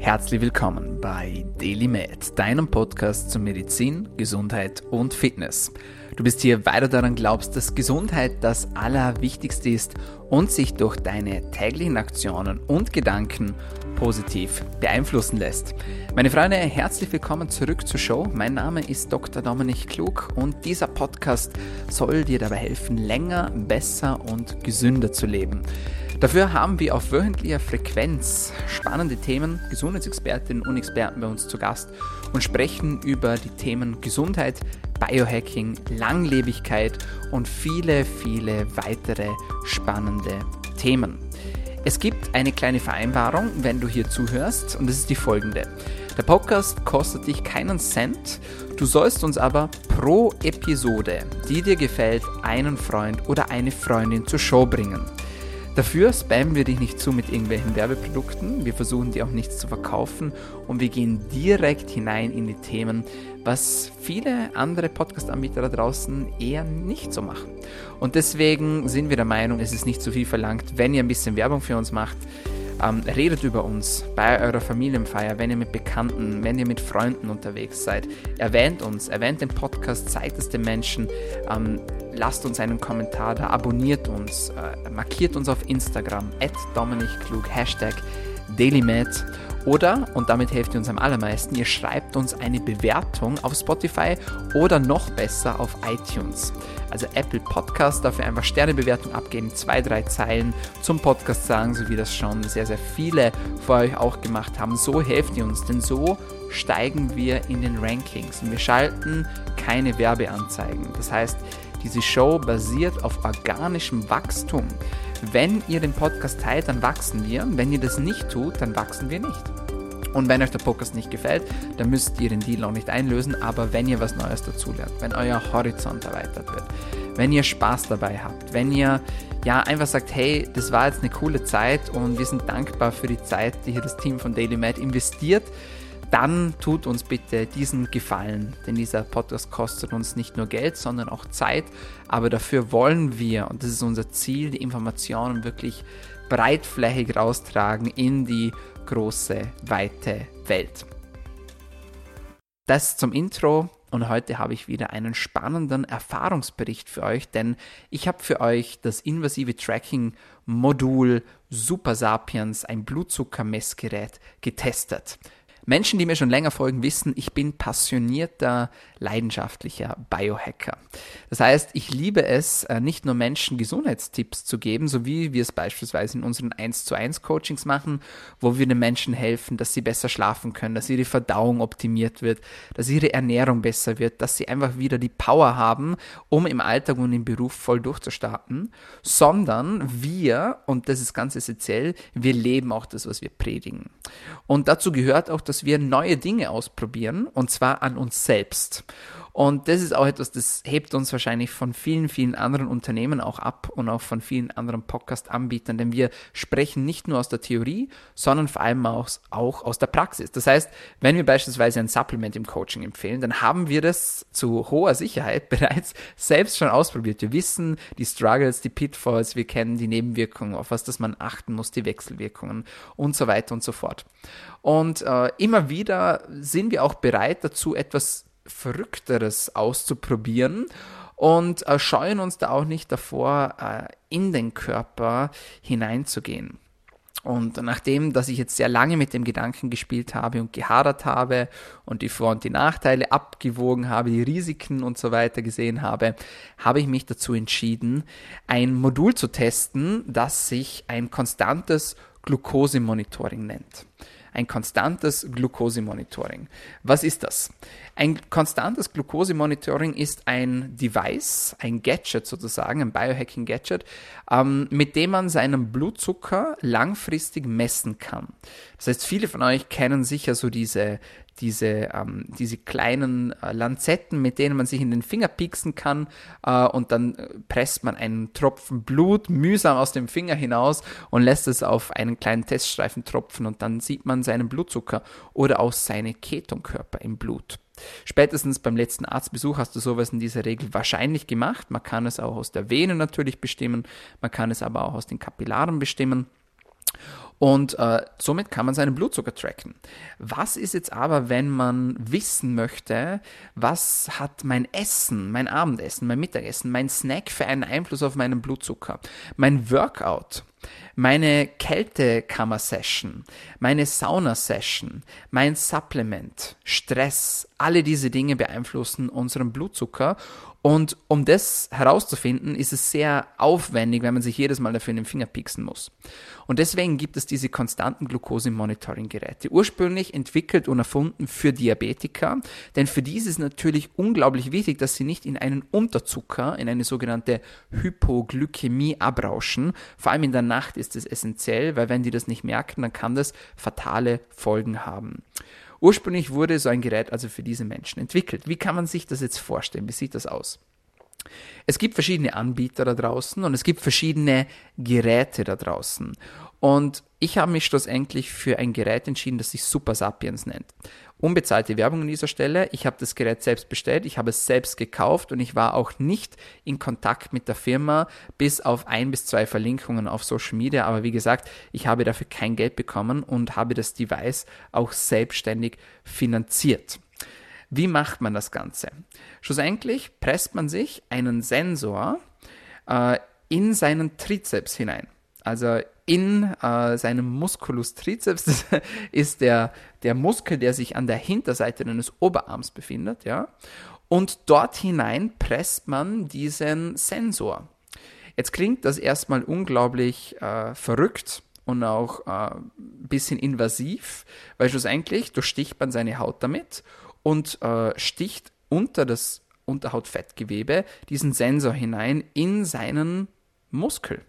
Herzlich willkommen bei DailyMed, deinem Podcast zu Medizin, Gesundheit und Fitness. Du bist hier, weil du daran glaubst, dass Gesundheit das Allerwichtigste ist und sich durch deine täglichen Aktionen und Gedanken positiv beeinflussen lässt. Meine Freunde, herzlich willkommen zurück zur Show. Mein Name ist Dr. Dominik Klug und dieser Podcast soll dir dabei helfen, länger, besser und gesünder zu leben. Dafür haben wir auf wöchentlicher Frequenz spannende Themen, Gesundheitsexpertinnen und Experten bei uns zu Gast und sprechen über die Themen Gesundheit, Biohacking, Langlebigkeit und viele, viele weitere spannende Themen. Es gibt eine kleine Vereinbarung, wenn du hier zuhörst, und das ist die folgende. Der Podcast kostet dich keinen Cent, du sollst uns aber pro Episode, die dir gefällt, einen Freund oder eine Freundin zur Show bringen. Dafür spammen wir dich nicht zu mit irgendwelchen Werbeprodukten, wir versuchen dir auch nichts zu verkaufen und wir gehen direkt hinein in die Themen, was viele andere Podcast-Anbieter da draußen eher nicht so machen. Und deswegen sind wir der Meinung, es ist nicht zu viel verlangt, wenn ihr ein bisschen Werbung für uns macht. Ähm, redet über uns bei eurer Familienfeier, wenn ihr mit Bekannten, wenn ihr mit Freunden unterwegs seid. Erwähnt uns, erwähnt den Podcast, zeigt es den Menschen. Ähm, lasst uns einen Kommentar da, abonniert uns, äh, markiert uns auf Instagram, at Klug, Hashtag DailyMed oder, und damit helft ihr uns am allermeisten, ihr schreibt uns eine Bewertung auf Spotify oder noch besser auf iTunes. Also Apple Podcast, dafür einfach Sternebewertung abgeben, zwei, drei Zeilen zum Podcast sagen, so wie das schon sehr, sehr viele vor euch auch gemacht haben. So helft ihr uns, denn so steigen wir in den Rankings und wir schalten keine Werbeanzeigen. Das heißt, diese Show basiert auf organischem Wachstum. Wenn ihr den Podcast teilt, dann wachsen wir. Wenn ihr das nicht tut, dann wachsen wir nicht. Und wenn euch der Podcast nicht gefällt, dann müsst ihr den Deal auch nicht einlösen. Aber wenn ihr was Neues dazulernt, wenn euer Horizont erweitert wird, wenn ihr Spaß dabei habt, wenn ihr ja einfach sagt, hey, das war jetzt eine coole Zeit und wir sind dankbar für die Zeit, die hier das Team von Daily Med investiert, dann tut uns bitte diesen Gefallen, denn dieser Podcast kostet uns nicht nur Geld, sondern auch Zeit, aber dafür wollen wir, und das ist unser Ziel, die Informationen wirklich breitflächig raustragen in die große, weite Welt. Das zum Intro und heute habe ich wieder einen spannenden Erfahrungsbericht für euch, denn ich habe für euch das invasive Tracking Modul Super Sapiens, ein Blutzuckermessgerät, getestet. Menschen, die mir schon länger folgen, wissen, ich bin passionierter, leidenschaftlicher Biohacker. Das heißt, ich liebe es, äh, nicht nur Menschen Gesundheitstipps zu geben, so wie wir es beispielsweise in unseren 1 zu 1 Coachings machen, wo wir den Menschen helfen, dass sie besser schlafen können, dass ihre Verdauung optimiert wird, dass ihre Ernährung besser wird, dass sie einfach wieder die Power haben, um im Alltag und im Beruf voll durchzustarten, sondern wir, und das ist ganz essentiell, wir leben auch das, was wir predigen. Und dazu gehört auch, dass wir neue Dinge ausprobieren, und zwar an uns selbst. Und das ist auch etwas, das hebt uns wahrscheinlich von vielen, vielen anderen Unternehmen auch ab und auch von vielen anderen Podcast-Anbietern, denn wir sprechen nicht nur aus der Theorie, sondern vor allem auch, auch aus der Praxis. Das heißt, wenn wir beispielsweise ein Supplement im Coaching empfehlen, dann haben wir das zu hoher Sicherheit bereits selbst schon ausprobiert. Wir wissen die Struggles, die Pitfalls, wir kennen die Nebenwirkungen, auf was das man achten muss, die Wechselwirkungen und so weiter und so fort. Und äh, immer wieder sind wir auch bereit dazu, etwas Verrückteres auszuprobieren und äh, scheuen uns da auch nicht davor, äh, in den Körper hineinzugehen. Und nachdem, dass ich jetzt sehr lange mit dem Gedanken gespielt habe und gehadert habe und die Vor- und die Nachteile abgewogen habe, die Risiken und so weiter gesehen habe, habe ich mich dazu entschieden, ein Modul zu testen, das sich ein konstantes Glukosemonitoring nennt ein konstantes Glukosemonitoring. Was ist das? Ein konstantes Glukosemonitoring ist ein Device, ein Gadget sozusagen, ein Biohacking-Gadget, ähm, mit dem man seinen Blutzucker langfristig messen kann. Das heißt, viele von euch kennen sicher so diese diese, ähm, diese kleinen äh, Lanzetten, mit denen man sich in den Finger pieksen kann äh, und dann äh, presst man einen Tropfen Blut mühsam aus dem Finger hinaus und lässt es auf einen kleinen Teststreifen tropfen und dann sieht man seinen Blutzucker oder auch seine Ketonkörper im Blut. Spätestens beim letzten Arztbesuch hast du sowas in dieser Regel wahrscheinlich gemacht. Man kann es auch aus der Vene natürlich bestimmen, man kann es aber auch aus den Kapillaren bestimmen. Und äh, somit kann man seinen Blutzucker tracken. Was ist jetzt aber, wenn man wissen möchte, was hat mein Essen, mein Abendessen, mein Mittagessen, mein Snack für einen Einfluss auf meinen Blutzucker? Mein Workout, meine Kältekammer-Session, meine Sauna-Session, mein Supplement, Stress, alle diese Dinge beeinflussen unseren Blutzucker und um das herauszufinden, ist es sehr aufwendig, wenn man sich jedes Mal dafür in den Finger pieksen muss. Und deswegen gibt es diese konstanten Glucose-Monitoring-Geräte. Ursprünglich entwickelt und erfunden für Diabetiker, denn für die ist es natürlich unglaublich wichtig, dass sie nicht in einen Unterzucker, in eine sogenannte Hypoglykämie abrauschen. Vor allem in der Nacht ist es essentiell, weil wenn die das nicht merken, dann kann das fatale Folgen haben. Ursprünglich wurde so ein Gerät also für diese Menschen entwickelt. Wie kann man sich das jetzt vorstellen? Wie sieht das aus? Es gibt verschiedene Anbieter da draußen und es gibt verschiedene Geräte da draußen. Und ich habe mich schlussendlich für ein Gerät entschieden, das sich Super Sapiens nennt. Unbezahlte Werbung an dieser Stelle. Ich habe das Gerät selbst bestellt, ich habe es selbst gekauft und ich war auch nicht in Kontakt mit der Firma, bis auf ein bis zwei Verlinkungen auf Social Media. Aber wie gesagt, ich habe dafür kein Geld bekommen und habe das Device auch selbstständig finanziert. Wie macht man das Ganze? Schlussendlich presst man sich einen Sensor äh, in seinen Trizeps hinein. Also in äh, seinem Musculus triceps, ist der, der Muskel, der sich an der Hinterseite deines Oberarms befindet, ja. Und dort hinein presst man diesen Sensor. Jetzt klingt das erstmal unglaublich äh, verrückt und auch äh, ein bisschen invasiv, weil schlussendlich durchsticht man seine Haut damit und äh, sticht unter das Unterhautfettgewebe diesen Sensor hinein in seinen Muskel.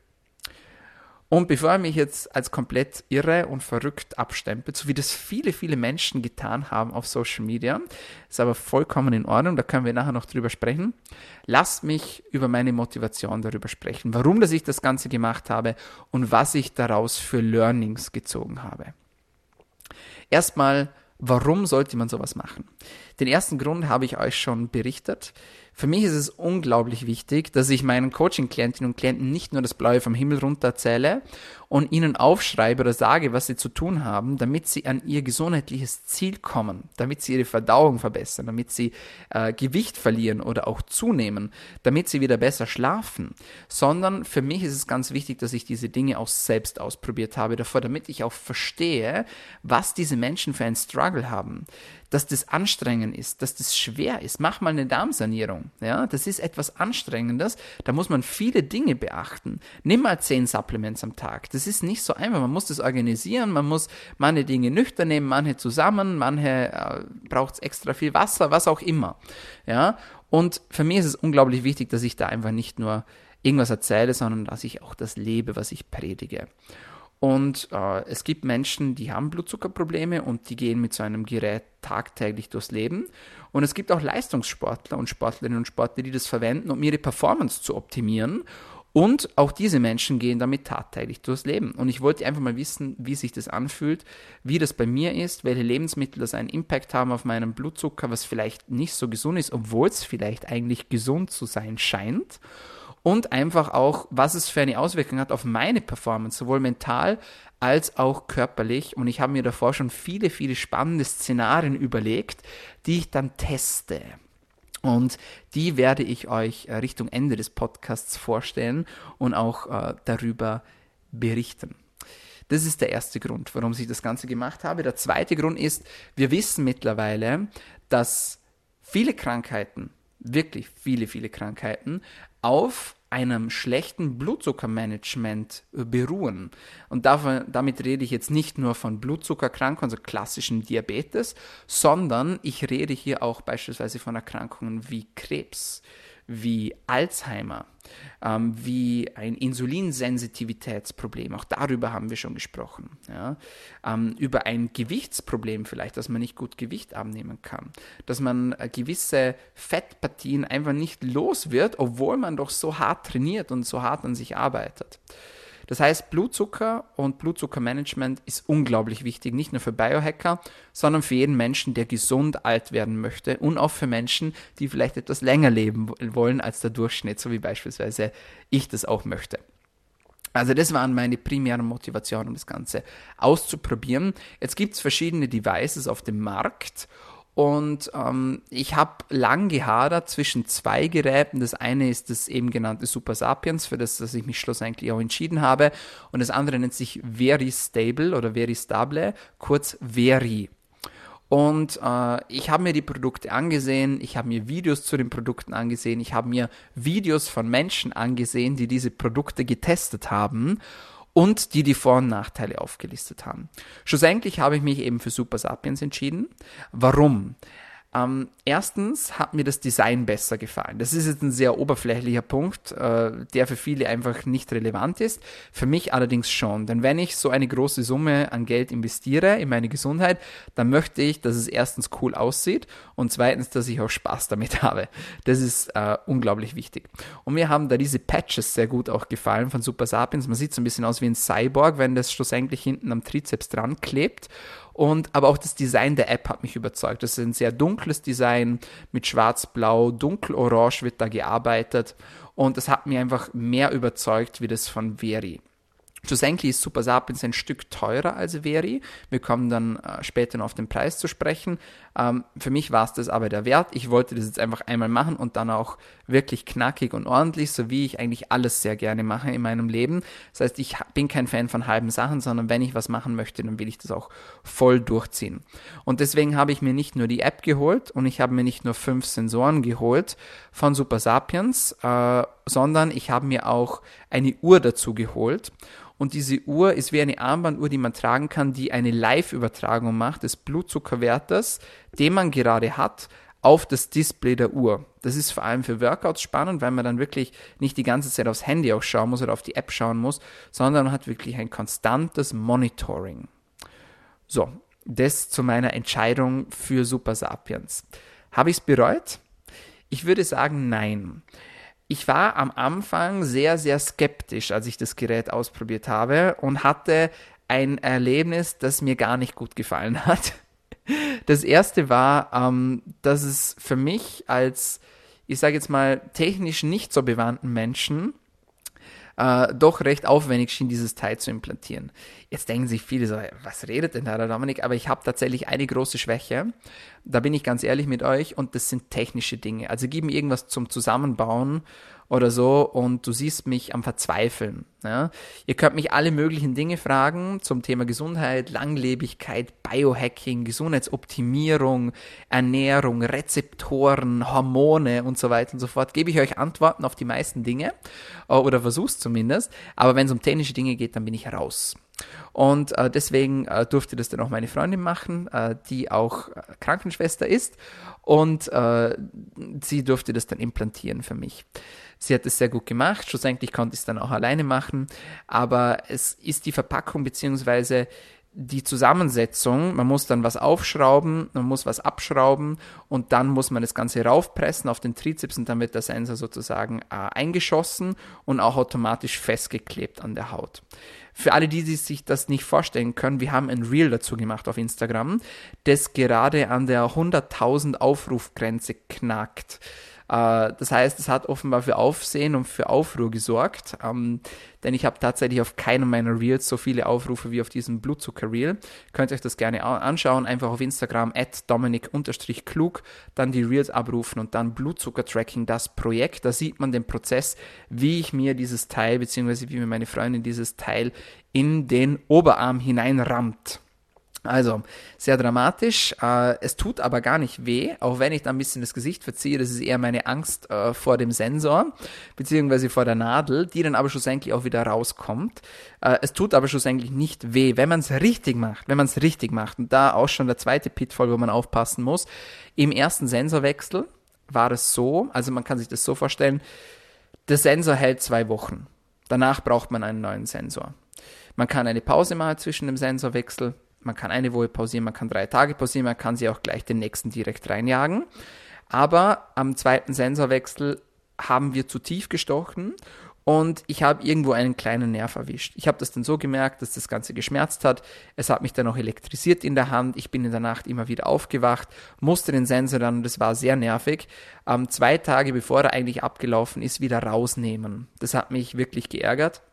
Und bevor er mich jetzt als komplett irre und verrückt abstempelt, so wie das viele, viele Menschen getan haben auf Social Media, ist aber vollkommen in Ordnung, da können wir nachher noch drüber sprechen, lasst mich über meine Motivation darüber sprechen, warum dass ich das Ganze gemacht habe und was ich daraus für Learnings gezogen habe. Erstmal, warum sollte man sowas machen? Den ersten Grund habe ich euch schon berichtet. Für mich ist es unglaublich wichtig, dass ich meinen Coaching-Klientinnen und Klienten nicht nur das Blaue vom Himmel runter erzähle und ihnen aufschreibe oder sage, was sie zu tun haben, damit sie an ihr gesundheitliches Ziel kommen, damit sie ihre Verdauung verbessern, damit sie äh, Gewicht verlieren oder auch zunehmen, damit sie wieder besser schlafen, sondern für mich ist es ganz wichtig, dass ich diese Dinge auch selbst ausprobiert habe davor, damit ich auch verstehe, was diese Menschen für ein Struggle haben dass das anstrengend ist, dass das schwer ist. Mach mal eine Darmsanierung. Ja, das ist etwas Anstrengendes. Da muss man viele Dinge beachten. Nimm mal zehn Supplements am Tag. Das ist nicht so einfach. Man muss das organisieren. Man muss manche Dinge nüchtern nehmen, manche zusammen, manche äh, braucht es extra viel Wasser, was auch immer. Ja, und für mich ist es unglaublich wichtig, dass ich da einfach nicht nur irgendwas erzähle, sondern dass ich auch das lebe, was ich predige. Und äh, es gibt Menschen, die haben Blutzuckerprobleme und die gehen mit so einem Gerät tagtäglich durchs Leben. Und es gibt auch Leistungssportler und Sportlerinnen und Sportler, die das verwenden, um ihre Performance zu optimieren. Und auch diese Menschen gehen damit tagtäglich durchs Leben. Und ich wollte einfach mal wissen, wie sich das anfühlt, wie das bei mir ist, welche Lebensmittel das einen Impact haben auf meinen Blutzucker, was vielleicht nicht so gesund ist, obwohl es vielleicht eigentlich gesund zu sein scheint und einfach auch, was es für eine Auswirkung hat auf meine Performance, sowohl mental als auch körperlich. Und ich habe mir davor schon viele, viele spannende Szenarien überlegt, die ich dann teste. Und die werde ich euch äh, Richtung Ende des Podcasts vorstellen und auch äh, darüber berichten. Das ist der erste Grund, warum ich das Ganze gemacht habe. Der zweite Grund ist, wir wissen mittlerweile, dass viele Krankheiten, wirklich viele, viele Krankheiten, auf einem schlechten Blutzuckermanagement beruhen. Und davon, damit rede ich jetzt nicht nur von Blutzuckerkrankungen, also klassischen Diabetes, sondern ich rede hier auch beispielsweise von Erkrankungen wie Krebs, wie Alzheimer, ähm, wie ein Insulinsensitivitätsproblem, auch darüber haben wir schon gesprochen, ja? ähm, über ein Gewichtsproblem vielleicht, dass man nicht gut Gewicht abnehmen kann, dass man äh, gewisse Fettpartien einfach nicht los wird, obwohl man doch so hart trainiert und so hart an sich arbeitet. Das heißt, Blutzucker und Blutzuckermanagement ist unglaublich wichtig, nicht nur für Biohacker, sondern für jeden Menschen, der gesund alt werden möchte und auch für Menschen, die vielleicht etwas länger leben wollen als der Durchschnitt, so wie beispielsweise ich das auch möchte. Also das waren meine primären Motivationen, um das Ganze auszuprobieren. Jetzt gibt es verschiedene Devices auf dem Markt und ähm, ich habe lang gehadert zwischen zwei Geräten. Das eine ist das eben genannte Super Sapiens, für das, das ich mich schlussendlich auch entschieden habe. Und das andere nennt sich Very Stable oder Very Stable, kurz Veri. Und äh, ich habe mir die Produkte angesehen, ich habe mir Videos zu den Produkten angesehen, ich habe mir Videos von Menschen angesehen, die diese Produkte getestet haben und die die Vor- und Nachteile aufgelistet haben. Schlussendlich habe ich mich eben für Super Sapiens entschieden. Warum? Ähm, erstens hat mir das Design besser gefallen. Das ist jetzt ein sehr oberflächlicher Punkt, äh, der für viele einfach nicht relevant ist. Für mich allerdings schon. Denn wenn ich so eine große Summe an Geld investiere in meine Gesundheit, dann möchte ich, dass es erstens cool aussieht und zweitens, dass ich auch Spaß damit habe. Das ist äh, unglaublich wichtig. Und mir haben da diese Patches sehr gut auch gefallen von Super Sapiens. Man sieht so ein bisschen aus wie ein Cyborg, wenn das schlussendlich hinten am Trizeps dran klebt. Und aber auch das Design der App hat mich überzeugt. Das ist ein sehr dunkles Design mit schwarz-blau, dunkelorange wird da gearbeitet. Und das hat mich einfach mehr überzeugt wie das von Veri. Schlussendlich ist Super Sapiens ein Stück teurer als Veri. Wir kommen dann äh, später noch auf den Preis zu sprechen. Ähm, für mich war es das aber der Wert. Ich wollte das jetzt einfach einmal machen und dann auch wirklich knackig und ordentlich, so wie ich eigentlich alles sehr gerne mache in meinem Leben. Das heißt, ich bin kein Fan von halben Sachen, sondern wenn ich was machen möchte, dann will ich das auch voll durchziehen. Und deswegen habe ich mir nicht nur die App geholt und ich habe mir nicht nur fünf Sensoren geholt von Super Sapiens, äh, sondern ich habe mir auch eine Uhr dazu geholt. Und diese Uhr ist wie eine Armbanduhr, die man tragen kann, die eine Live-Übertragung macht des Blutzuckerwertes, den man gerade hat, auf das Display der Uhr. Das ist vor allem für Workouts spannend, weil man dann wirklich nicht die ganze Zeit aufs Handy auch schauen muss oder auf die App schauen muss, sondern man hat wirklich ein konstantes Monitoring. So, das zu meiner Entscheidung für Super Sapiens. Habe ich es bereut? Ich würde sagen, nein. Ich war am Anfang sehr, sehr skeptisch, als ich das Gerät ausprobiert habe und hatte ein Erlebnis, das mir gar nicht gut gefallen hat. Das erste war, ähm, dass es für mich als, ich sage jetzt mal, technisch nicht so bewandten Menschen äh, doch recht aufwendig schien, dieses Teil zu implantieren. Jetzt denken sich viele so, was redet denn da der Dominik? Aber ich habe tatsächlich eine große Schwäche. Da bin ich ganz ehrlich mit euch und das sind technische Dinge. Also gib mir irgendwas zum Zusammenbauen oder so und du siehst mich am Verzweifeln. Ja? Ihr könnt mich alle möglichen Dinge fragen zum Thema Gesundheit, Langlebigkeit, Biohacking, Gesundheitsoptimierung, Ernährung, Rezeptoren, Hormone und so weiter und so fort. Gebe ich euch Antworten auf die meisten Dinge äh, oder versuch's zumindest. Aber wenn es um technische Dinge geht, dann bin ich raus. Und äh, deswegen äh, durfte das dann auch meine Freundin machen, äh, die auch äh, Krankenschwester ist. Und äh, sie durfte das dann implantieren für mich. Sie hat es sehr gut gemacht. Schlussendlich konnte ich es dann auch alleine machen. Aber es ist die Verpackung beziehungsweise die Zusammensetzung, man muss dann was aufschrauben, man muss was abschrauben und dann muss man das Ganze raufpressen auf den Trizeps und dann wird der Sensor sozusagen äh, eingeschossen und auch automatisch festgeklebt an der Haut. Für alle, die sich das nicht vorstellen können, wir haben ein Reel dazu gemacht auf Instagram, das gerade an der 100.000 Aufrufgrenze knackt. Äh, das heißt, es hat offenbar für Aufsehen und für Aufruhr gesorgt, ähm, denn ich habe tatsächlich auf keinem meiner Reels so viele Aufrufe wie auf diesem Blutzucker-Reel. Könnt ihr euch das gerne anschauen, einfach auf Instagram at dominik-klug, dann die Reels abrufen und dann Blutzucker-Tracking, das Projekt. Da sieht man den Prozess, wie ich mir dieses Teil, beziehungsweise wie mir meine Freundin dieses Teil in den Oberarm hineinrammt. Also, sehr dramatisch. Äh, es tut aber gar nicht weh, auch wenn ich da ein bisschen das Gesicht verziehe. Das ist eher meine Angst äh, vor dem Sensor, beziehungsweise vor der Nadel, die dann aber schlussendlich auch wieder rauskommt. Äh, es tut aber schlussendlich nicht weh, wenn man es richtig macht. Wenn man es richtig macht. Und da auch schon der zweite Pitfall, wo man aufpassen muss. Im ersten Sensorwechsel war es so, also man kann sich das so vorstellen, der Sensor hält zwei Wochen. Danach braucht man einen neuen Sensor. Man kann eine Pause machen zwischen dem Sensorwechsel man kann eine Woche pausieren, man kann drei Tage pausieren, man kann sie auch gleich den nächsten direkt reinjagen. Aber am zweiten Sensorwechsel haben wir zu tief gestochen und ich habe irgendwo einen kleinen Nerv erwischt. Ich habe das dann so gemerkt, dass das Ganze geschmerzt hat. Es hat mich dann auch elektrisiert in der Hand. Ich bin in der Nacht immer wieder aufgewacht, musste den Sensor dann, und das war sehr nervig, ähm, zwei Tage bevor er eigentlich abgelaufen ist, wieder rausnehmen. Das hat mich wirklich geärgert.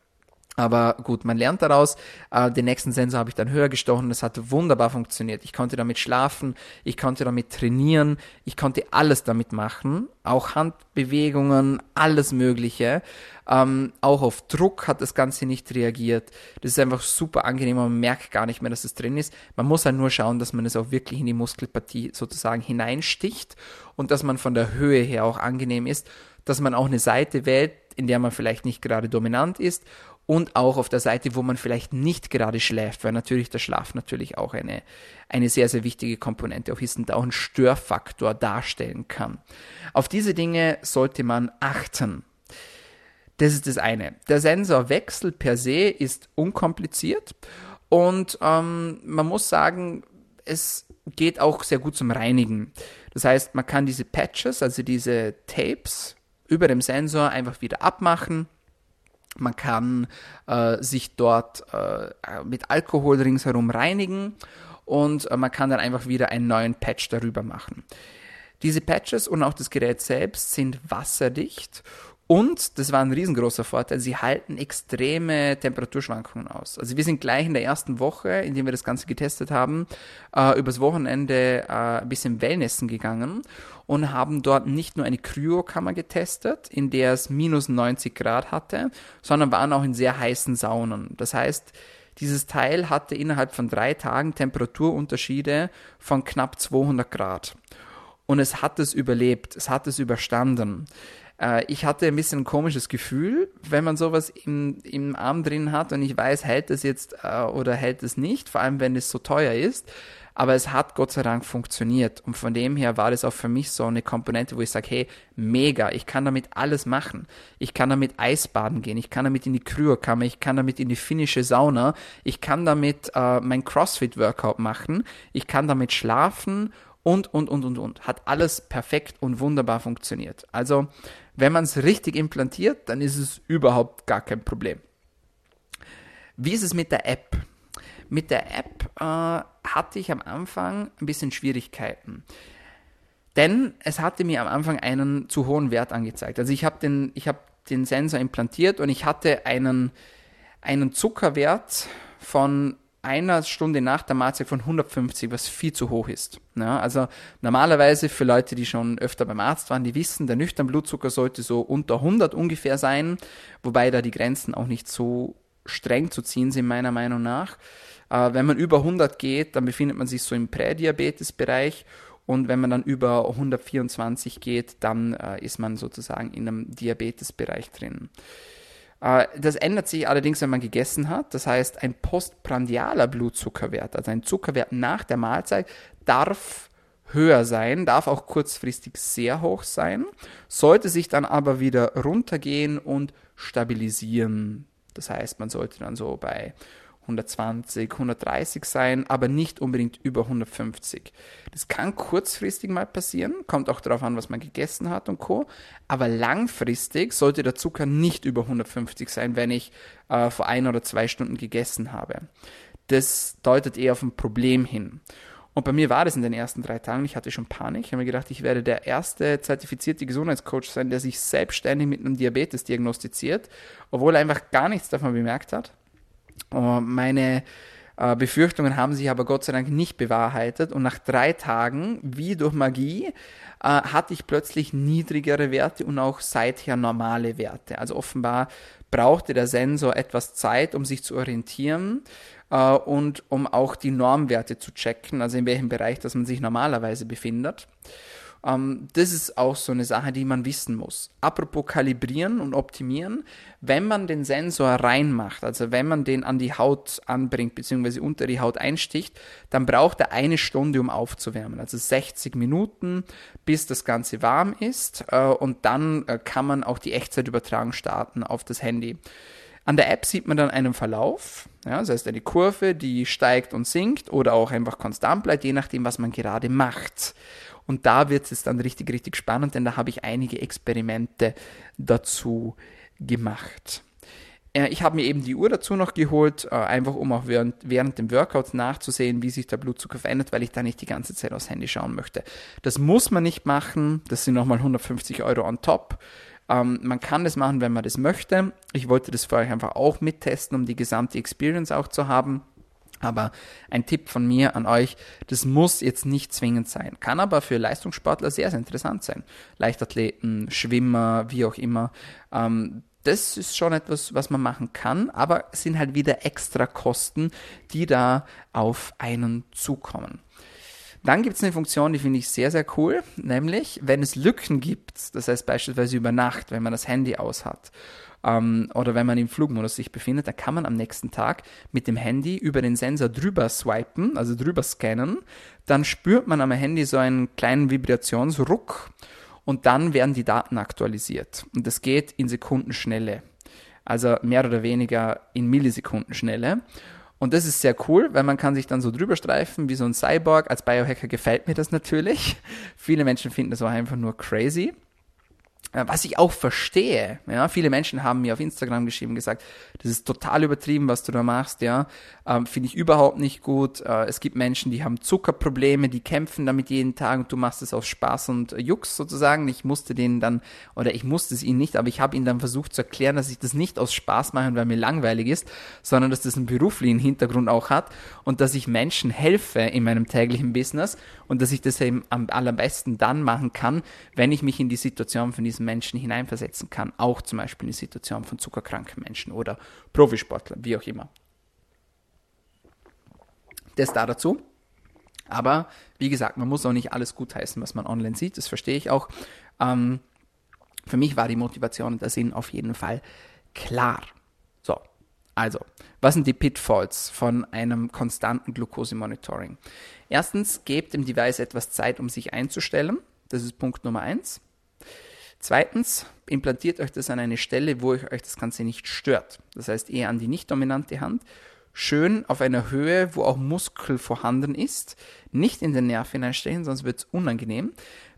Aber gut, man lernt daraus. Äh, den nächsten Sensor habe ich dann höher gestochen. Das hat wunderbar funktioniert. Ich konnte damit schlafen, ich konnte damit trainieren, ich konnte alles damit machen. Auch Handbewegungen, alles Mögliche. Ähm, auch auf Druck hat das Ganze nicht reagiert. Das ist einfach super angenehm. Man merkt gar nicht mehr, dass es drin ist. Man muss halt nur schauen, dass man es auch wirklich in die Muskelpartie sozusagen hineinsticht und dass man von der Höhe her auch angenehm ist. Dass man auch eine Seite wählt, in der man vielleicht nicht gerade dominant ist und auch auf der Seite, wo man vielleicht nicht gerade schläft, weil natürlich der Schlaf natürlich auch eine, eine sehr, sehr wichtige Komponente auch ist und auch einen Störfaktor darstellen kann. Auf diese Dinge sollte man achten. Das ist das eine. Der Sensorwechsel per se ist unkompliziert und ähm, man muss sagen, es geht auch sehr gut zum Reinigen. Das heißt, man kann diese Patches, also diese Tapes über dem Sensor einfach wieder abmachen man kann äh, sich dort äh, mit Alkohol ringsherum reinigen und äh, man kann dann einfach wieder einen neuen Patch darüber machen. Diese Patches und auch das Gerät selbst sind wasserdicht und, das war ein riesengroßer Vorteil, sie halten extreme Temperaturschwankungen aus. Also wir sind gleich in der ersten Woche, in der wir das Ganze getestet haben, äh, übers Wochenende äh, ein bisschen Wellnessen gegangen und haben dort nicht nur eine Kryokammer getestet, in der es minus 90 Grad hatte, sondern waren auch in sehr heißen Saunen. Das heißt, dieses Teil hatte innerhalb von drei Tagen Temperaturunterschiede von knapp 200 Grad. Und es hat es überlebt, es hat es überstanden. Äh, ich hatte ein bisschen ein komisches Gefühl, wenn man sowas im, im Arm drin hat und ich weiß, hält es jetzt äh, oder hält es nicht, vor allem wenn es so teuer ist. Aber es hat Gott sei Dank funktioniert. Und von dem her war das auch für mich so eine Komponente, wo ich sage, hey, mega, ich kann damit alles machen. Ich kann damit Eisbaden gehen, ich kann damit in die Kryokammer, ich kann damit in die finnische Sauna, ich kann damit äh, mein CrossFit-Workout machen, ich kann damit schlafen und, und, und, und, und. Hat alles perfekt und wunderbar funktioniert. Also wenn man es richtig implantiert, dann ist es überhaupt gar kein Problem. Wie ist es mit der App? Mit der App äh, hatte ich am Anfang ein bisschen Schwierigkeiten. Denn es hatte mir am Anfang einen zu hohen Wert angezeigt. Also ich habe den, hab den Sensor implantiert und ich hatte einen, einen Zuckerwert von einer Stunde nach der Mahlzeit von 150, was viel zu hoch ist. Ja, also normalerweise für Leute, die schon öfter beim Arzt waren, die wissen, der nüchterne Blutzucker sollte so unter 100 ungefähr sein, wobei da die Grenzen auch nicht so streng zu ziehen sind, meiner Meinung nach. Äh, wenn man über 100 geht, dann befindet man sich so im Prädiabetes-Bereich und wenn man dann über 124 geht, dann äh, ist man sozusagen in einem Diabetesbereich drin. Äh, das ändert sich allerdings, wenn man gegessen hat. Das heißt, ein postprandialer Blutzuckerwert, also ein Zuckerwert nach der Mahlzeit, darf höher sein, darf auch kurzfristig sehr hoch sein, sollte sich dann aber wieder runtergehen und stabilisieren. Das heißt, man sollte dann so bei 120, 130 sein, aber nicht unbedingt über 150. Das kann kurzfristig mal passieren, kommt auch darauf an, was man gegessen hat und Co. Aber langfristig sollte der Zucker nicht über 150 sein, wenn ich äh, vor ein oder zwei Stunden gegessen habe. Das deutet eher auf ein Problem hin. Und bei mir war das in den ersten drei Tagen. Ich hatte schon Panik. Ich habe mir gedacht, ich werde der erste zertifizierte Gesundheitscoach sein, der sich selbstständig mit einem Diabetes diagnostiziert, obwohl er einfach gar nichts davon bemerkt hat. Äh, meine äh, Befürchtungen haben sich aber Gott sei Dank nicht bewahrheitet und nach drei Tagen, wie durch Magie, äh, hatte ich plötzlich niedrigere Werte und auch seither normale Werte. Also offenbar brauchte der Sensor etwas Zeit, um sich zu orientieren und um auch die Normwerte zu checken, also in welchem Bereich dass man sich normalerweise befindet. Ähm, das ist auch so eine Sache, die man wissen muss. Apropos kalibrieren und optimieren, wenn man den Sensor reinmacht, also wenn man den an die Haut anbringt, beziehungsweise unter die Haut einsticht, dann braucht er eine Stunde, um aufzuwärmen. Also 60 Minuten, bis das Ganze warm ist. Äh, und dann äh, kann man auch die Echtzeitübertragung starten auf das Handy. An der App sieht man dann einen Verlauf, ja, das heißt eine Kurve, die steigt und sinkt oder auch einfach konstant bleibt, je nachdem, was man gerade macht. Und da wird es dann richtig, richtig spannend, denn da habe ich einige Experimente dazu gemacht. Äh, ich habe mir eben die Uhr dazu noch geholt, äh, einfach um auch während, während dem Workout nachzusehen, wie sich der Blutzucker verändert, weil ich da nicht die ganze Zeit aufs Handy schauen möchte. Das muss man nicht machen, das sind nochmal 150 Euro on top. Ähm, man kann das machen, wenn man das möchte. Ich wollte das für euch einfach auch mittesten, um die gesamte Experience auch zu haben. Aber ein Tipp von mir an euch, das muss jetzt nicht zwingend sein, kann aber für Leistungssportler sehr, sehr interessant sein. Leichtathleten, Schwimmer, wie auch immer. Ähm, das ist schon etwas, was man machen kann, aber es sind halt wieder extra Kosten, die da auf einen zukommen. Dann gibt es eine Funktion, die finde ich sehr, sehr cool, nämlich wenn es Lücken gibt, das heißt beispielsweise über Nacht, wenn man das Handy aus hat ähm, oder wenn man im Flugmodus sich befindet, dann kann man am nächsten Tag mit dem Handy über den Sensor drüber swipen, also drüber scannen. Dann spürt man am Handy so einen kleinen Vibrationsruck und dann werden die Daten aktualisiert. Und das geht in Sekundenschnelle. Also mehr oder weniger in Millisekundenschnelle. Und das ist sehr cool, weil man kann sich dann so drüber streifen wie so ein Cyborg. Als Biohacker gefällt mir das natürlich. Viele Menschen finden das auch einfach nur crazy. Äh, was ich auch verstehe, ja, viele Menschen haben mir auf Instagram geschrieben, gesagt, das ist total übertrieben, was du da machst, ja, ähm, finde ich überhaupt nicht gut. Äh, es gibt Menschen, die haben Zuckerprobleme, die kämpfen damit jeden Tag und du machst es aus Spaß und Jux sozusagen. Ich musste denen dann, oder ich musste es ihnen nicht, aber ich habe ihnen dann versucht zu erklären, dass ich das nicht aus Spaß mache und weil mir langweilig ist, sondern dass das einen beruflichen Hintergrund auch hat und dass ich Menschen helfe in meinem täglichen Business und dass ich das eben am allerbesten dann machen kann, wenn ich mich in die Situation von diesen Menschen hineinversetzen kann. Auch zum Beispiel in die Situation von zuckerkranken Menschen oder Profisportlern, wie auch immer. Das da dazu. Aber wie gesagt, man muss auch nicht alles gutheißen, was man online sieht. Das verstehe ich auch. Ähm, für mich war die Motivation und der Sinn auf jeden Fall klar. So, also, was sind die Pitfalls von einem konstanten Glukosemonitoring? Erstens, gebt dem Device etwas Zeit, um sich einzustellen. Das ist Punkt Nummer eins. Zweitens, implantiert euch das an eine Stelle, wo euch das Ganze nicht stört. Das heißt eher an die nicht dominante Hand. Schön auf einer Höhe, wo auch Muskel vorhanden ist. Nicht in den Nerv hineinstechen, sonst wird es unangenehm.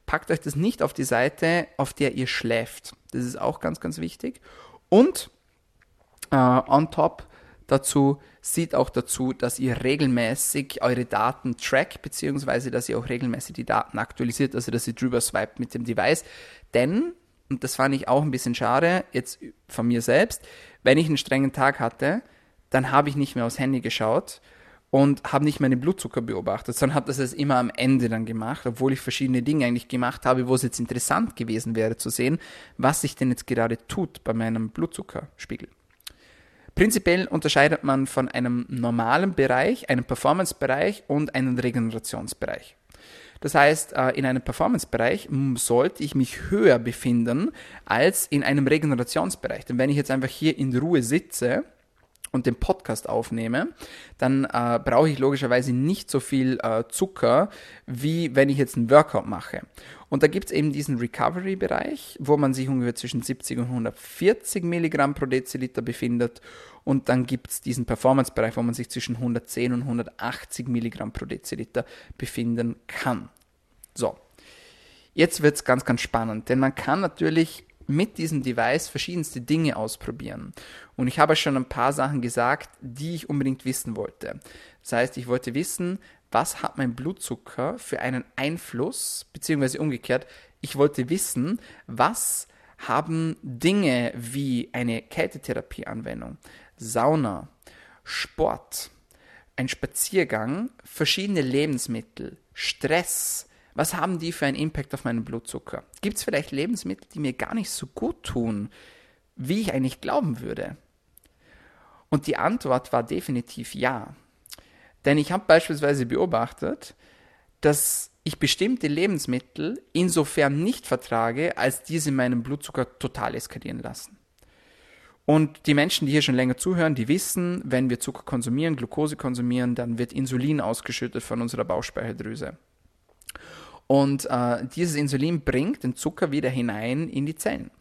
Packt euch das nicht auf die Seite, auf der ihr schläft. Das ist auch ganz, ganz wichtig. Und äh, on top dazu sieht auch dazu, dass ihr regelmäßig eure Daten trackt, beziehungsweise dass ihr auch regelmäßig die Daten aktualisiert, also dass ihr drüber swiped mit dem Device. Denn, und das fand ich auch ein bisschen schade, jetzt von mir selbst, wenn ich einen strengen Tag hatte, dann habe ich nicht mehr aufs Handy geschaut und habe nicht meinen Blutzucker beobachtet, sondern habe das jetzt immer am Ende dann gemacht, obwohl ich verschiedene Dinge eigentlich gemacht habe, wo es jetzt interessant gewesen wäre zu sehen, was sich denn jetzt gerade tut bei meinem Blutzuckerspiegel. Prinzipiell unterscheidet man von einem normalen Bereich, einem Performance-Bereich und einem Regenerationsbereich. Das heißt, äh, in einem Performance-Bereich sollte ich mich höher befinden als in einem Regenerationsbereich. Denn wenn ich jetzt einfach hier in Ruhe sitze, und den Podcast aufnehme, dann äh, brauche ich logischerweise nicht so viel äh, Zucker, wie wenn ich jetzt einen Workout mache. Und da gibt es eben diesen Recovery-Bereich, wo man sich ungefähr zwischen 70 und 140 Milligramm pro Deziliter befindet. Und dann gibt es diesen Performance-Bereich, wo man sich zwischen 110 und 180 Milligramm pro Deziliter befinden kann. So, jetzt wird es ganz, ganz spannend, denn man kann natürlich mit diesem Device verschiedenste Dinge ausprobieren. Und ich habe schon ein paar Sachen gesagt, die ich unbedingt wissen wollte. Das heißt, ich wollte wissen, was hat mein Blutzucker für einen Einfluss, beziehungsweise umgekehrt, ich wollte wissen, was haben Dinge wie eine Kältetherapieanwendung, Sauna, Sport, ein Spaziergang, verschiedene Lebensmittel, Stress, was haben die für einen Impact auf meinen Blutzucker? Gibt es vielleicht Lebensmittel, die mir gar nicht so gut tun, wie ich eigentlich glauben würde? Und die Antwort war definitiv ja. Denn ich habe beispielsweise beobachtet, dass ich bestimmte Lebensmittel insofern nicht vertrage, als diese meinen Blutzucker total eskalieren lassen. Und die Menschen, die hier schon länger zuhören, die wissen, wenn wir Zucker konsumieren, Glucose konsumieren, dann wird Insulin ausgeschüttet von unserer Bauchspeicheldrüse. Und äh, dieses Insulin bringt den Zucker wieder hinein in die Zellen.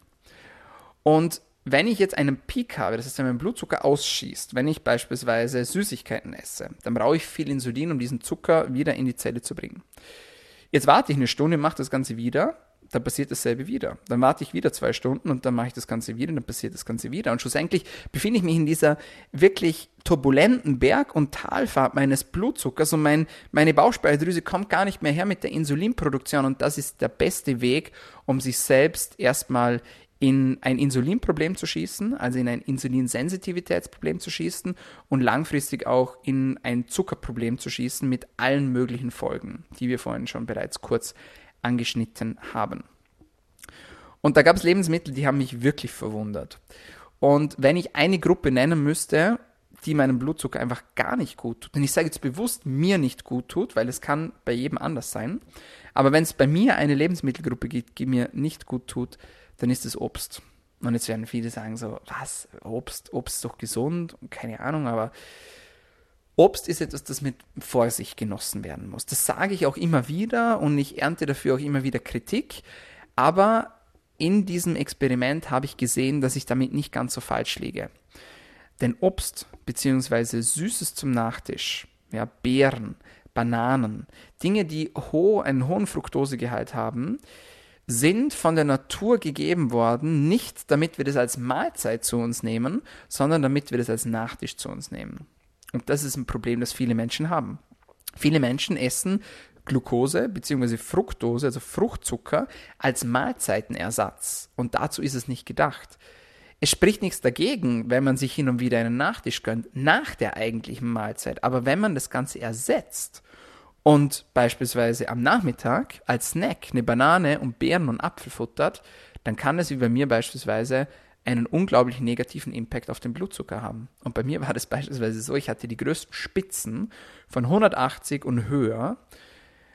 Und wenn ich jetzt einen Peak habe, das heißt, wenn mein Blutzucker ausschießt, wenn ich beispielsweise Süßigkeiten esse, dann brauche ich viel Insulin, um diesen Zucker wieder in die Zelle zu bringen. Jetzt warte ich eine Stunde, mache das Ganze wieder dann passiert dasselbe wieder. Dann warte ich wieder zwei Stunden und dann mache ich das Ganze wieder und dann passiert das Ganze wieder. Und schlussendlich befinde ich mich in dieser wirklich turbulenten Berg- und Talfahrt meines Blutzuckers und mein, meine Bauchspeicheldrüse kommt gar nicht mehr her mit der Insulinproduktion und das ist der beste Weg, um sich selbst erstmal in ein Insulinproblem zu schießen, also in ein Insulinsensitivitätsproblem zu schießen und langfristig auch in ein Zuckerproblem zu schießen mit allen möglichen Folgen, die wir vorhin schon bereits kurz angeschnitten haben. Und da gab es Lebensmittel, die haben mich wirklich verwundert. Und wenn ich eine Gruppe nennen müsste, die meinem Blutzucker einfach gar nicht gut tut, und ich sage jetzt bewusst mir nicht gut tut, weil es kann bei jedem anders sein, aber wenn es bei mir eine Lebensmittelgruppe gibt, die mir nicht gut tut, dann ist es Obst. Und jetzt werden viele sagen so, was, Obst, Obst ist doch gesund, keine Ahnung, aber Obst ist etwas, das mit Vorsicht genossen werden muss. Das sage ich auch immer wieder und ich ernte dafür auch immer wieder Kritik, aber in diesem Experiment habe ich gesehen, dass ich damit nicht ganz so falsch liege. Denn Obst bzw. Süßes zum Nachtisch, ja, Beeren, Bananen, Dinge, die ho einen hohen Fructosegehalt haben, sind von der Natur gegeben worden, nicht damit wir das als Mahlzeit zu uns nehmen, sondern damit wir das als Nachtisch zu uns nehmen. Und das ist ein Problem, das viele Menschen haben. Viele Menschen essen Glucose bzw. Fructose, also Fruchtzucker, als Mahlzeitenersatz. Und dazu ist es nicht gedacht. Es spricht nichts dagegen, wenn man sich hin und wieder einen Nachtisch gönnt, nach der eigentlichen Mahlzeit. Aber wenn man das Ganze ersetzt und beispielsweise am Nachmittag als Snack eine Banane und Beeren und Apfel futtert, dann kann es wie bei mir beispielsweise einen unglaublich negativen Impact auf den Blutzucker haben. Und bei mir war das beispielsweise so, ich hatte die größten Spitzen von 180 und höher,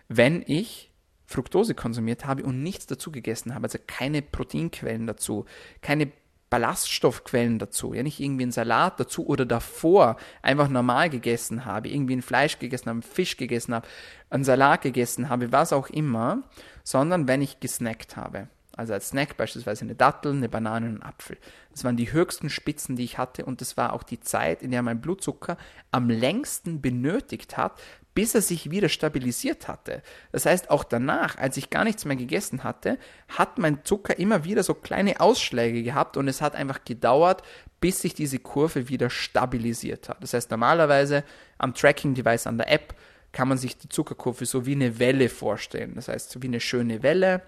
wenn ich Fructose konsumiert habe und nichts dazu gegessen habe, also keine Proteinquellen dazu, keine Ballaststoffquellen dazu, ja nicht irgendwie einen Salat dazu oder davor einfach normal gegessen habe, irgendwie ein Fleisch gegessen habe, Fisch gegessen habe, einen Salat gegessen habe, was auch immer, sondern wenn ich gesnackt habe. Also als Snack beispielsweise eine Dattel, eine Banane und einen Apfel. Das waren die höchsten Spitzen, die ich hatte und das war auch die Zeit, in der mein Blutzucker am längsten benötigt hat, bis er sich wieder stabilisiert hatte. Das heißt, auch danach, als ich gar nichts mehr gegessen hatte, hat mein Zucker immer wieder so kleine Ausschläge gehabt und es hat einfach gedauert, bis sich diese Kurve wieder stabilisiert hat. Das heißt, normalerweise am Tracking-Device an der App kann man sich die Zuckerkurve so wie eine Welle vorstellen. Das heißt, so wie eine schöne Welle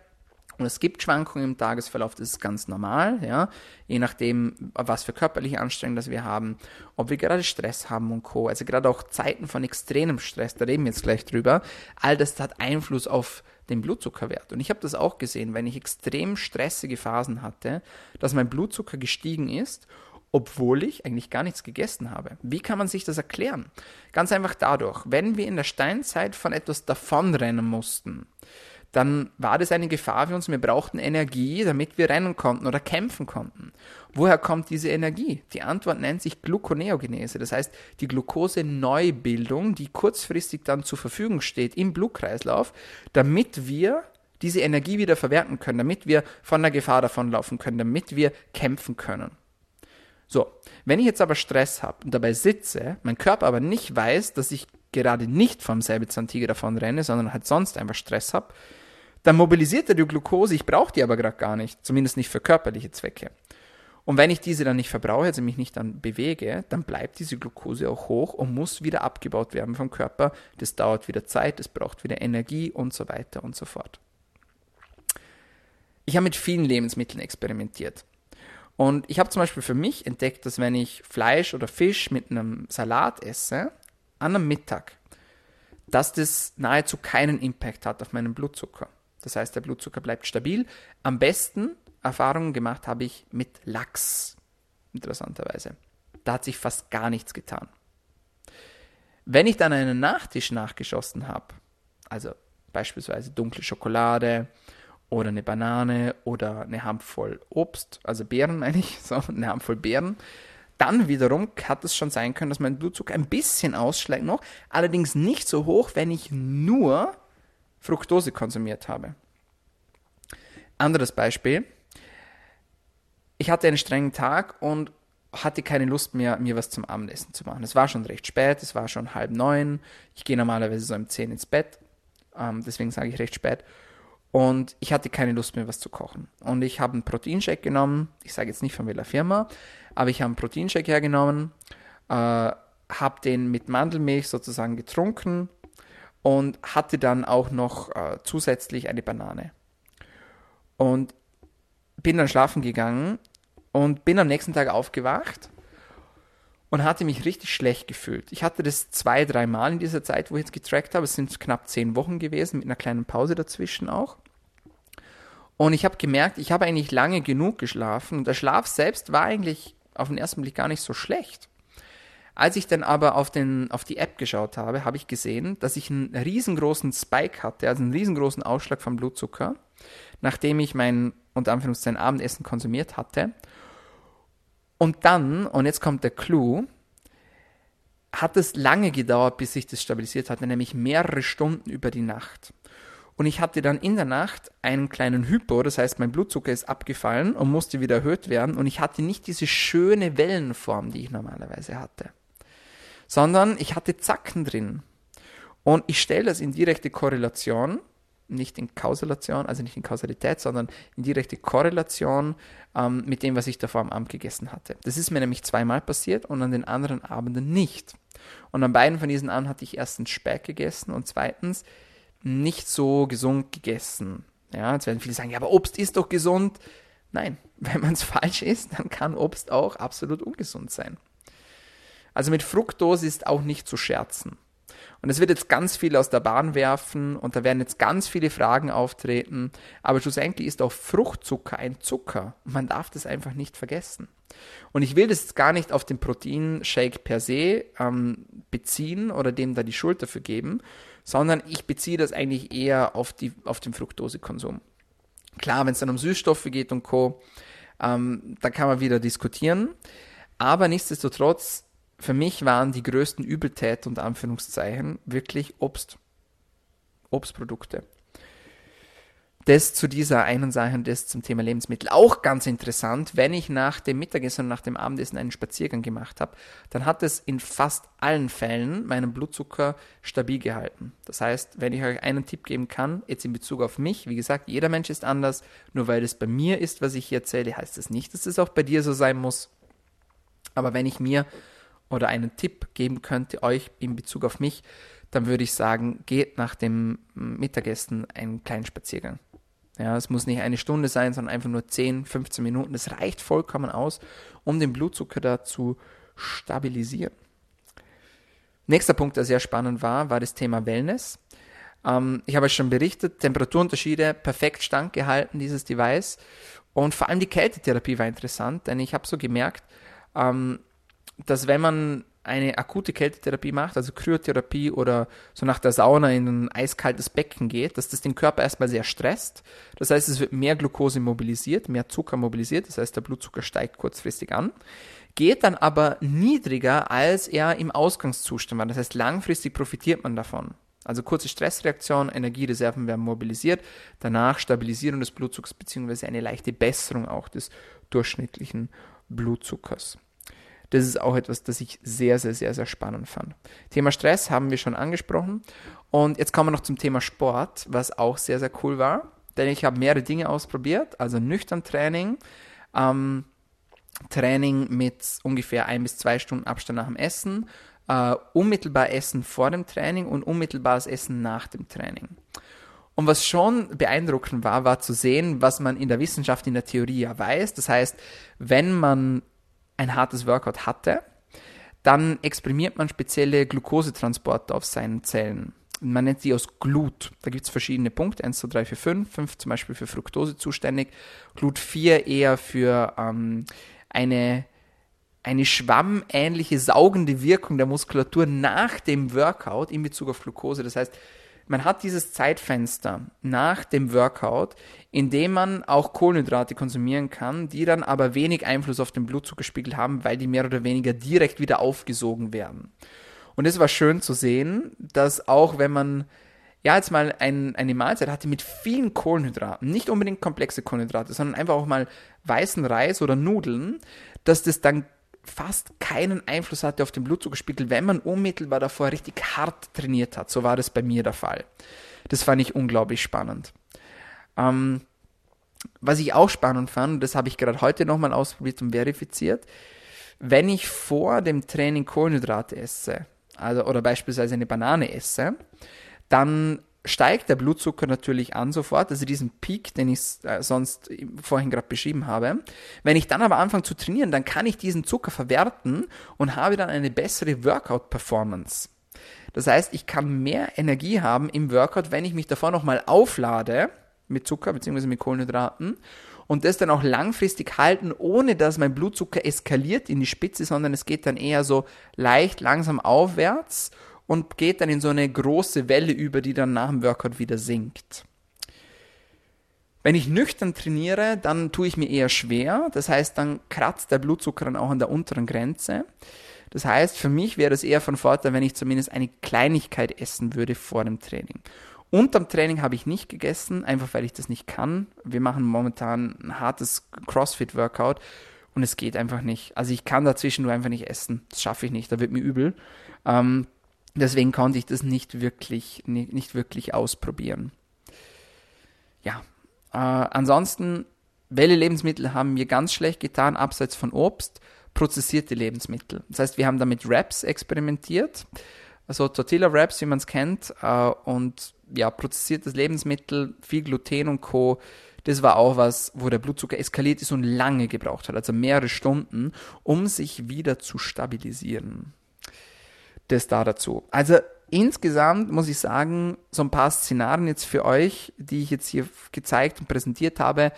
und es gibt Schwankungen im Tagesverlauf, das ist ganz normal, ja, je nachdem, was für körperliche Anstrengungen das wir haben, ob wir gerade Stress haben und Co. Also gerade auch Zeiten von extremem Stress, da reden wir jetzt gleich drüber, all das hat Einfluss auf den Blutzuckerwert. Und ich habe das auch gesehen, wenn ich extrem stressige Phasen hatte, dass mein Blutzucker gestiegen ist obwohl ich eigentlich gar nichts gegessen habe. Wie kann man sich das erklären? Ganz einfach dadurch, wenn wir in der Steinzeit von etwas davonrennen mussten, dann war das eine Gefahr für uns. Wir brauchten Energie, damit wir rennen konnten oder kämpfen konnten. Woher kommt diese Energie? Die Antwort nennt sich Gluconeogenese, das heißt die Glucose-Neubildung, die kurzfristig dann zur Verfügung steht im Blutkreislauf, damit wir diese Energie wieder verwerten können, damit wir von der Gefahr davonlaufen können, damit wir kämpfen können. So, wenn ich jetzt aber Stress habe und dabei sitze, mein Körper aber nicht weiß, dass ich gerade nicht vom Säbelzahntiger davon renne, sondern halt sonst einfach Stress habe, dann mobilisiert er die Glucose, ich brauche die aber gerade gar nicht, zumindest nicht für körperliche Zwecke. Und wenn ich diese dann nicht verbrauche, also mich nicht dann bewege, dann bleibt diese Glucose auch hoch und muss wieder abgebaut werden vom Körper. Das dauert wieder Zeit, es braucht wieder Energie und so weiter und so fort. Ich habe mit vielen Lebensmitteln experimentiert. Und ich habe zum Beispiel für mich entdeckt, dass wenn ich Fleisch oder Fisch mit einem Salat esse, an einem Mittag, dass das nahezu keinen Impact hat auf meinen Blutzucker. Das heißt, der Blutzucker bleibt stabil. Am besten Erfahrungen gemacht habe ich mit Lachs, interessanterweise. Da hat sich fast gar nichts getan. Wenn ich dann einen Nachtisch nachgeschossen habe, also beispielsweise dunkle Schokolade oder eine Banane oder eine Handvoll Obst, also Beeren meine ich, so eine Handvoll Beeren, dann wiederum hat es schon sein können, dass mein Blutzucker ein bisschen ausschlägt noch, allerdings nicht so hoch, wenn ich nur Fructose konsumiert habe. Anderes Beispiel. Ich hatte einen strengen Tag und hatte keine Lust mehr, mir was zum Abendessen zu machen. Es war schon recht spät, es war schon halb neun. Ich gehe normalerweise so um zehn ins Bett, ähm, deswegen sage ich recht spät. Und ich hatte keine Lust mehr, was zu kochen. Und ich habe einen Proteinshake genommen. Ich sage jetzt nicht von welcher Firma, aber ich habe einen Proteinshake hergenommen, äh, habe den mit Mandelmilch sozusagen getrunken und hatte dann auch noch äh, zusätzlich eine Banane. Und bin dann schlafen gegangen und bin am nächsten Tag aufgewacht und hatte mich richtig schlecht gefühlt. Ich hatte das zwei, drei Mal in dieser Zeit, wo ich jetzt getrackt habe. Es sind knapp zehn Wochen gewesen, mit einer kleinen Pause dazwischen auch. Und ich habe gemerkt, ich habe eigentlich lange genug geschlafen und der Schlaf selbst war eigentlich auf den ersten Blick gar nicht so schlecht. Als ich dann aber auf, den, auf die App geschaut habe, habe ich gesehen, dass ich einen riesengroßen Spike hatte, also einen riesengroßen Ausschlag vom Blutzucker, nachdem ich mein, unter Anführungszeichen, Abendessen konsumiert hatte. Und dann, und jetzt kommt der Clou, hat es lange gedauert, bis sich das stabilisiert hatte, nämlich mehrere Stunden über die Nacht. Und ich hatte dann in der Nacht einen kleinen Hypo, das heißt, mein Blutzucker ist abgefallen und musste wieder erhöht werden. Und ich hatte nicht diese schöne Wellenform, die ich normalerweise hatte, sondern ich hatte Zacken drin. Und ich stelle das in direkte Korrelation, nicht in Kausalation, also nicht in Kausalität, sondern in direkte Korrelation ähm, mit dem, was ich davor am Abend gegessen hatte. Das ist mir nämlich zweimal passiert und an den anderen Abenden nicht. Und an beiden von diesen Abenden hatte ich erstens Speck gegessen und zweitens nicht so gesund gegessen. Ja, jetzt werden viele sagen, ja, aber Obst ist doch gesund. Nein, wenn man es falsch isst, dann kann Obst auch absolut ungesund sein. Also mit Fructose ist auch nicht zu scherzen. Und es wird jetzt ganz viel aus der Bahn werfen und da werden jetzt ganz viele Fragen auftreten. Aber schlussendlich ist auch Fruchtzucker ein Zucker. Man darf das einfach nicht vergessen. Und ich will das jetzt gar nicht auf den Proteinshake per se ähm, beziehen oder dem da die Schuld dafür geben, sondern ich beziehe das eigentlich eher auf, die, auf den Fructosekonsum. Klar, wenn es dann um Süßstoffe geht und Co., ähm, da kann man wieder diskutieren. Aber nichtsdestotrotz, für mich waren die größten Übeltäter unter Anführungszeichen wirklich Obst. Obstprodukte. Das zu dieser einen Sache und das zum Thema Lebensmittel. Auch ganz interessant, wenn ich nach dem Mittagessen und nach dem Abendessen einen Spaziergang gemacht habe, dann hat es in fast allen Fällen meinen Blutzucker stabil gehalten. Das heißt, wenn ich euch einen Tipp geben kann, jetzt in Bezug auf mich, wie gesagt, jeder Mensch ist anders, nur weil es bei mir ist, was ich hier erzähle, heißt das nicht, dass es auch bei dir so sein muss. Aber wenn ich mir oder einen Tipp geben könnte, euch in Bezug auf mich, dann würde ich sagen, geht nach dem Mittagessen einen kleinen Spaziergang. Ja, es muss nicht eine Stunde sein, sondern einfach nur 10, 15 Minuten. Das reicht vollkommen aus, um den Blutzucker da zu stabilisieren. Nächster Punkt, der sehr spannend war, war das Thema Wellness. Ähm, ich habe es schon berichtet, Temperaturunterschiede perfekt standgehalten, dieses Device. Und vor allem die Kältetherapie war interessant, denn ich habe so gemerkt, ähm, dass wenn man eine akute Kältetherapie macht, also Kryotherapie oder so nach der Sauna in ein eiskaltes Becken geht, dass das den Körper erstmal sehr stresst. Das heißt, es wird mehr Glucose mobilisiert, mehr Zucker mobilisiert, das heißt, der Blutzucker steigt kurzfristig an, geht dann aber niedriger, als er im Ausgangszustand war. Das heißt, langfristig profitiert man davon. Also kurze Stressreaktion, Energiereserven werden mobilisiert, danach Stabilisierung des Blutzuckers bzw. eine leichte Besserung auch des durchschnittlichen Blutzuckers. Das ist auch etwas, das ich sehr, sehr, sehr, sehr spannend fand. Thema Stress haben wir schon angesprochen. Und jetzt kommen wir noch zum Thema Sport, was auch sehr, sehr cool war. Denn ich habe mehrere Dinge ausprobiert. Also nüchtern Training, ähm, Training mit ungefähr ein bis zwei Stunden Abstand nach dem Essen, äh, unmittelbar Essen vor dem Training und unmittelbares Essen nach dem Training. Und was schon beeindruckend war, war zu sehen, was man in der Wissenschaft, in der Theorie ja weiß. Das heißt, wenn man ein hartes Workout hatte, dann exprimiert man spezielle Glukosetransporter auf seinen Zellen. Man nennt sie aus Glut. Da gibt es verschiedene Punkte, 1, 2, 3, 4, 5. 5 zum Beispiel für Fructose zuständig. Glut 4 eher für ähm, eine, eine schwammähnliche saugende Wirkung der Muskulatur nach dem Workout in Bezug auf Glucose. Das heißt, man hat dieses Zeitfenster nach dem Workout, in dem man auch Kohlenhydrate konsumieren kann, die dann aber wenig Einfluss auf den Blutzuckerspiegel haben, weil die mehr oder weniger direkt wieder aufgesogen werden. Und es war schön zu sehen, dass auch wenn man ja jetzt mal ein, eine Mahlzeit hatte mit vielen Kohlenhydraten, nicht unbedingt komplexe Kohlenhydrate, sondern einfach auch mal weißen Reis oder Nudeln, dass das dann fast keinen Einfluss hatte auf den Blutzuckerspiegel, wenn man unmittelbar davor richtig hart trainiert hat. So war das bei mir der Fall. Das fand ich unglaublich spannend. Ähm, was ich auch spannend fand, das habe ich gerade heute nochmal ausprobiert und verifiziert, wenn ich vor dem Training Kohlenhydrate esse, also oder beispielsweise eine Banane esse, dann steigt der Blutzucker natürlich an sofort, also diesen Peak, den ich äh, sonst vorhin gerade beschrieben habe. Wenn ich dann aber anfange zu trainieren, dann kann ich diesen Zucker verwerten und habe dann eine bessere Workout-Performance. Das heißt, ich kann mehr Energie haben im Workout, wenn ich mich davor nochmal auflade mit Zucker bzw. mit Kohlenhydraten und das dann auch langfristig halten, ohne dass mein Blutzucker eskaliert in die Spitze, sondern es geht dann eher so leicht langsam aufwärts und geht dann in so eine große Welle über, die dann nach dem Workout wieder sinkt. Wenn ich nüchtern trainiere, dann tue ich mir eher schwer. Das heißt, dann kratzt der Blutzucker dann auch an der unteren Grenze. Das heißt, für mich wäre es eher von Vorteil, wenn ich zumindest eine Kleinigkeit essen würde vor dem Training. Unterm Training habe ich nicht gegessen, einfach weil ich das nicht kann. Wir machen momentan ein hartes CrossFit-Workout und es geht einfach nicht. Also ich kann dazwischen nur einfach nicht essen. Das schaffe ich nicht, da wird mir übel. Ähm, deswegen konnte ich das nicht wirklich, nicht, wirklich ausprobieren. Ja, äh, ansonsten, welche Lebensmittel haben mir ganz schlecht getan, abseits von Obst? Prozessierte Lebensmittel. Das heißt, wir haben damit Wraps experimentiert, also Tortilla Wraps, wie man es kennt, äh, und ja, prozessiertes Lebensmittel, viel Gluten und Co. Das war auch was, wo der Blutzucker eskaliert ist und lange gebraucht hat, also mehrere Stunden, um sich wieder zu stabilisieren. Das da dazu. Also insgesamt muss ich sagen, so ein paar Szenarien jetzt für euch, die ich jetzt hier gezeigt und präsentiert habe,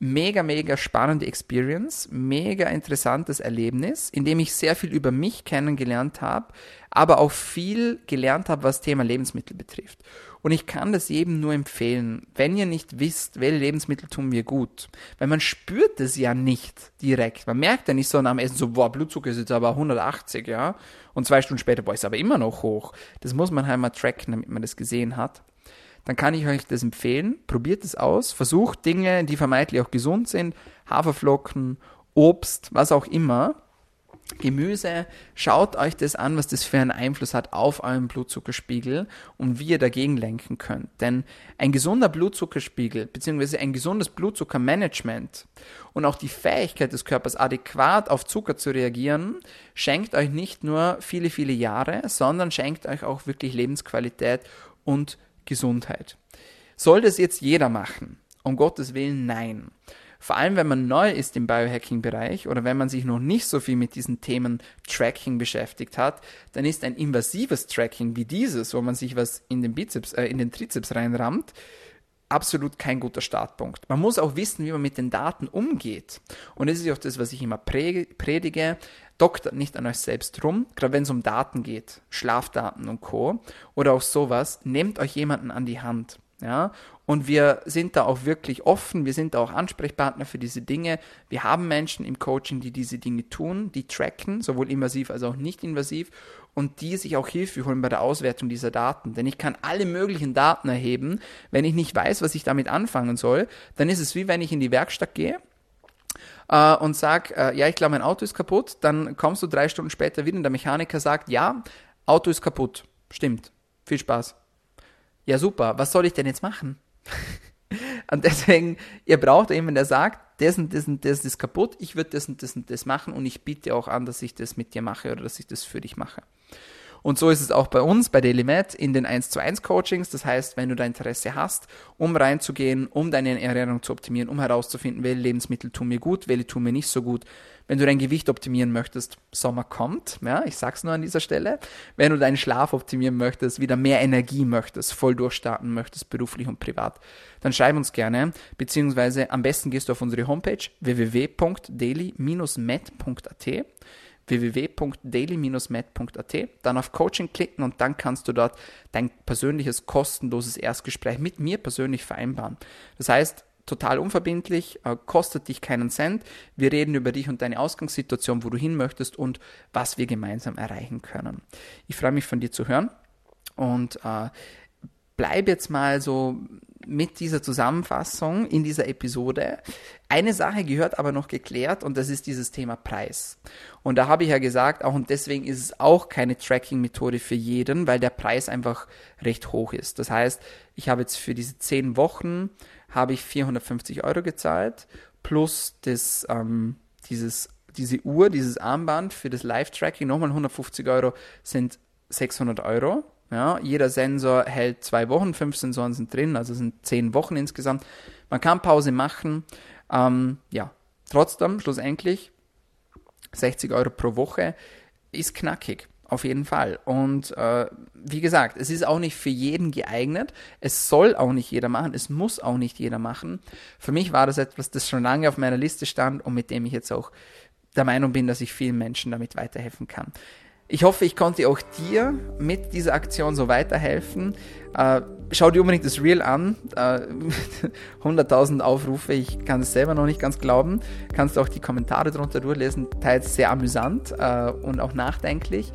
mega, mega spannende Experience, mega interessantes Erlebnis, in dem ich sehr viel über mich kennengelernt habe, aber auch viel gelernt habe, was Thema Lebensmittel betrifft. Und ich kann das jedem nur empfehlen, wenn ihr nicht wisst, welche Lebensmittel tun mir gut. Weil man spürt es ja nicht direkt. Man merkt ja nicht so am Essen so, boah, Blutzucker ist jetzt aber 180, ja. Und zwei Stunden später, boah, ist aber immer noch hoch. Das muss man halt mal tracken, damit man das gesehen hat. Dann kann ich euch das empfehlen. Probiert es aus. Versucht Dinge, die vermeintlich auch gesund sind. Haferflocken, Obst, was auch immer Gemüse, schaut euch das an, was das für einen Einfluss hat auf euren Blutzuckerspiegel und wie ihr dagegen lenken könnt. Denn ein gesunder Blutzuckerspiegel bzw. ein gesundes Blutzuckermanagement und auch die Fähigkeit des Körpers adäquat auf Zucker zu reagieren, schenkt euch nicht nur viele, viele Jahre, sondern schenkt euch auch wirklich Lebensqualität und Gesundheit. Soll das jetzt jeder machen? Um Gottes Willen, nein. Vor allem, wenn man neu ist im Biohacking-Bereich oder wenn man sich noch nicht so viel mit diesen Themen Tracking beschäftigt hat, dann ist ein invasives Tracking wie dieses, wo man sich was in den Bizeps, äh, in den Trizeps reinrammt, absolut kein guter Startpunkt. Man muss auch wissen, wie man mit den Daten umgeht. Und das ist auch das, was ich immer predige. Doktert nicht an euch selbst rum, gerade wenn es um Daten geht, Schlafdaten und Co. Oder auch sowas, nehmt euch jemanden an die Hand. Ja, und wir sind da auch wirklich offen, wir sind da auch Ansprechpartner für diese Dinge. Wir haben Menschen im Coaching, die diese Dinge tun, die tracken, sowohl invasiv als auch nicht invasiv und die sich auch Hilfe holen bei der Auswertung dieser Daten. Denn ich kann alle möglichen Daten erheben. Wenn ich nicht weiß, was ich damit anfangen soll, dann ist es wie wenn ich in die Werkstatt gehe äh, und sag, äh, ja, ich glaube, mein Auto ist kaputt. Dann kommst du drei Stunden später wieder und der Mechaniker sagt, ja, Auto ist kaputt. Stimmt. Viel Spaß ja super, was soll ich denn jetzt machen? und deswegen, ihr braucht jemanden, der sagt, das und das und das ist kaputt, ich würde das und das und das machen und ich biete auch an, dass ich das mit dir mache oder dass ich das für dich mache. Und so ist es auch bei uns, bei DailyMed, in den 1 zu 1 Coachings. Das heißt, wenn du da Interesse hast, um reinzugehen, um deine Ernährung zu optimieren, um herauszufinden, welche Lebensmittel tun mir gut, welche tun mir nicht so gut. Wenn du dein Gewicht optimieren möchtest, Sommer kommt, ja, ich sag's nur an dieser Stelle. Wenn du deinen Schlaf optimieren möchtest, wieder mehr Energie möchtest, voll durchstarten möchtest, beruflich und privat, dann schreib uns gerne, beziehungsweise am besten gehst du auf unsere Homepage www.daily-med.at www.daily-med.at, dann auf Coaching klicken und dann kannst du dort dein persönliches kostenloses Erstgespräch mit mir persönlich vereinbaren. Das heißt, total unverbindlich, äh, kostet dich keinen Cent. Wir reden über dich und deine Ausgangssituation, wo du hin möchtest und was wir gemeinsam erreichen können. Ich freue mich von dir zu hören und äh, bleib jetzt mal so mit dieser Zusammenfassung in dieser Episode. Eine Sache gehört aber noch geklärt und das ist dieses Thema Preis. Und da habe ich ja gesagt, auch und deswegen ist es auch keine Tracking-Methode für jeden, weil der Preis einfach recht hoch ist. Das heißt, ich habe jetzt für diese zehn Wochen habe ich 450 Euro gezahlt plus das, ähm, dieses, diese Uhr, dieses Armband für das Live-Tracking, nochmal 150 Euro sind 600 Euro Ja, jeder Sensor hält zwei Wochen, fünf Sensoren sind drin, also sind zehn Wochen insgesamt. Man kann Pause machen. Ähm, ja, trotzdem, schlussendlich, 60 Euro pro Woche ist knackig. Auf jeden Fall. Und äh, wie gesagt, es ist auch nicht für jeden geeignet. Es soll auch nicht jeder machen. Es muss auch nicht jeder machen. Für mich war das etwas, das schon lange auf meiner Liste stand und mit dem ich jetzt auch der Meinung bin, dass ich vielen Menschen damit weiterhelfen kann. Ich hoffe, ich konnte auch dir mit dieser Aktion so weiterhelfen. Äh, schau dir unbedingt das Reel an. Äh, 100.000 Aufrufe, ich kann es selber noch nicht ganz glauben. Kannst auch die Kommentare drunter durchlesen, teils sehr amüsant äh, und auch nachdenklich.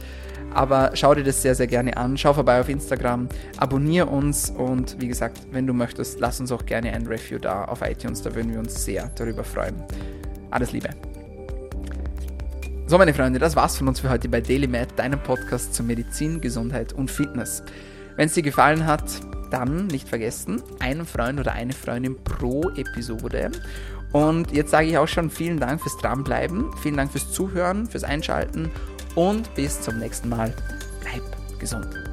Aber schau dir das sehr, sehr gerne an. Schau vorbei auf Instagram, abonniere uns und wie gesagt, wenn du möchtest, lass uns auch gerne ein Review da auf iTunes. Da würden wir uns sehr darüber freuen. Alles Liebe. So, meine Freunde, das war's von uns für heute bei DailyMed, deinem Podcast zur Medizin, Gesundheit und Fitness. Wenn es dir gefallen hat, dann nicht vergessen, einen Freund oder eine Freundin pro Episode. Und jetzt sage ich auch schon vielen Dank fürs Dranbleiben, vielen Dank fürs Zuhören, fürs Einschalten und bis zum nächsten Mal. Bleib gesund.